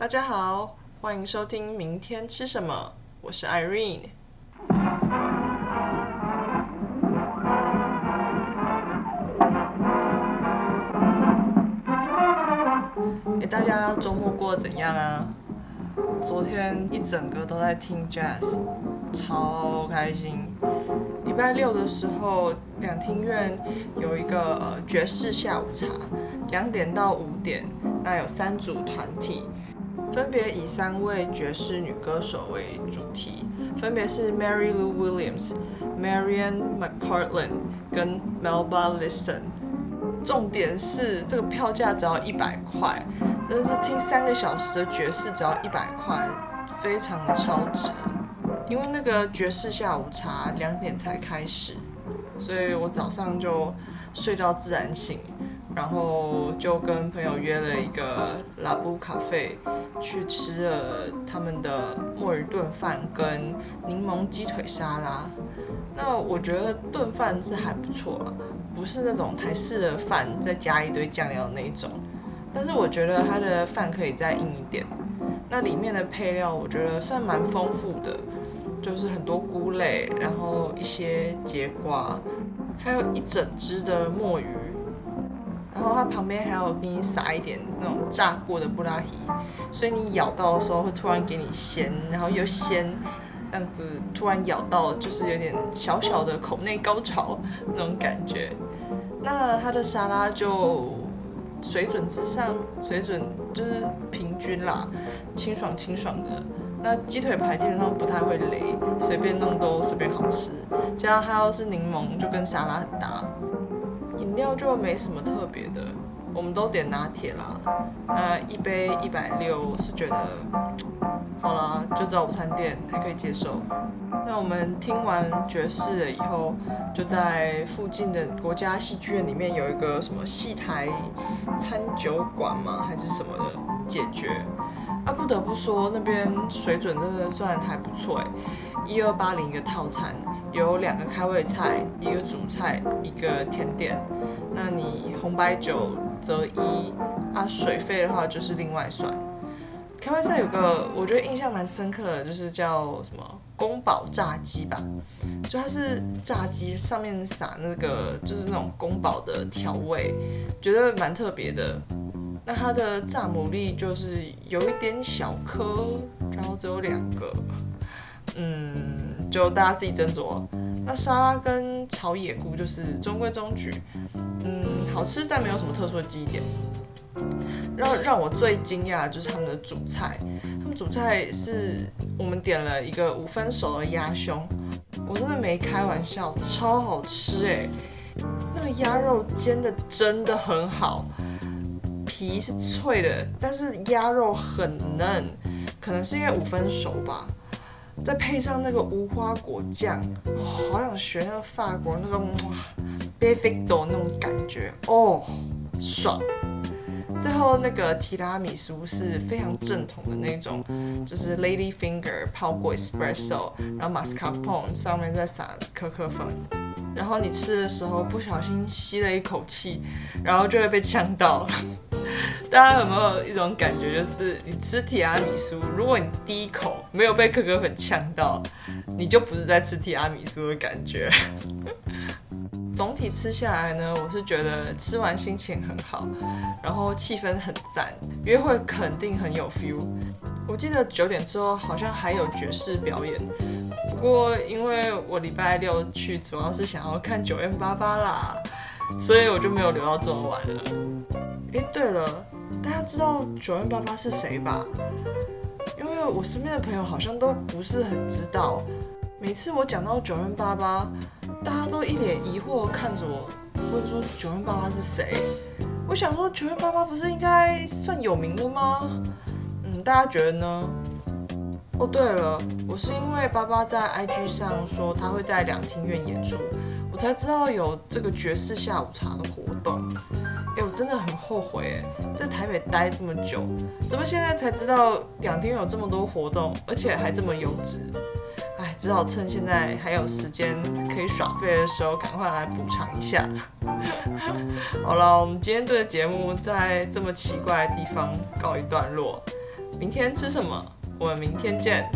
大家好，欢迎收听《明天吃什么》，我是 Irene。哎，大家周末过得怎样啊？昨天一整个都在听 Jazz，超开心。礼拜六的时候，两厅院有一个爵士下午茶，两点到五点，那有三组团体，分别以三位爵士女歌手为主题，分别是 Mary Lou Williams、Marian McPartland 跟 Melba Liston。重点是这个票价只要一百块，但是听三个小时的爵士只要一百块，非常的超值。因为那个爵士下午茶两点才开始，所以我早上就睡到自然醒，然后就跟朋友约了一个拉布咖啡，去吃了他们的墨鱼炖饭跟柠檬鸡腿沙拉。那我觉得炖饭是还不错啊，不是那种台式的饭再加一堆酱料那种，但是我觉得它的饭可以再硬一点。那里面的配料我觉得算蛮丰富的。就是很多菇类，然后一些节瓜，还有一整只的墨鱼，然后它旁边还有给你撒一点那种炸过的布拉提，所以你咬到的时候会突然给你鲜，然后又鲜，这样子突然咬到就是有点小小的口内高潮那种感觉。那它的沙拉就水准之上，水准就是平均啦，清爽清爽的。那鸡腿排基本上不太会雷，随便弄都随便好吃。加上它要是柠檬，就跟沙拉很搭。饮料就没什么特别的，我们都点拿铁啦。那一杯一百六是觉得好了，就早午餐店还可以接受。那我们听完爵士了以后，就在附近的国家戏剧院里面有一个什么戏台餐酒馆吗？还是什么的解决？啊，不得不说，那边水准真的算还不错哎，一二八零一个套餐，有两个开胃菜，一个主菜，一个甜点。那你红白酒则一，啊，水费的话就是另外算。开胃菜有个我觉得印象蛮深刻的，就是叫什么宫保炸鸡吧，就它是炸鸡上面撒那个就是那种宫保的调味，觉得蛮特别的。那它的炸牡蛎就是有一点小颗，然后只有两个，嗯，就大家自己斟酌。那沙拉跟炒野菇就是中规中矩，嗯，好吃但没有什么特殊的记忆点。让让我最惊讶的就是他们的主菜，他们主菜是我们点了一个五分熟的鸭胸，我真的没开玩笑，超好吃哎！那个鸭肉煎的真的很好。皮是脆的，但是鸭肉很嫩，可能是因为五分熟吧。再配上那个无花果酱，好想学那个法国那个 b e f i c t o 那种感觉哦，爽。最后那个提拉米苏是非常正统的那种，就是 lady finger 泡过 espresso，然后 mascarpone 上面再撒可可粉。然后你吃的时候不小心吸了一口气，然后就会被呛到了。大家有没有一种感觉，就是你吃提拉米苏，如果你第一口没有被可可粉呛到，你就不是在吃提拉米苏的感觉。总体吃下来呢，我是觉得吃完心情很好，然后气氛很赞，约会肯定很有 feel。我记得九点之后好像还有爵士表演。不过，因为我礼拜六去，主要是想要看九 M 八八啦，所以我就没有留到这么晚了。哎，对了，大家知道九 M 八八是谁吧？因为我身边的朋友好像都不是很知道。每次我讲到九 M 八八，大家都一脸疑惑看着我，问说九 M 八八是谁？我想说九 M 八八不是应该算有名的吗？嗯，大家觉得呢？哦，对了，我是因为爸爸在 IG 上说他会在两厅院演出，我才知道有这个爵士下午茶的活动。真的很后悔哎，在台北待这么久，怎么现在才知道两天有这么多活动，而且还这么优质？哎，只好趁现在还有时间可以耍废的时候，赶快来补偿一下。好了，我们今天这个节目在这么奇怪的地方告一段落。明天吃什么？我们明天见。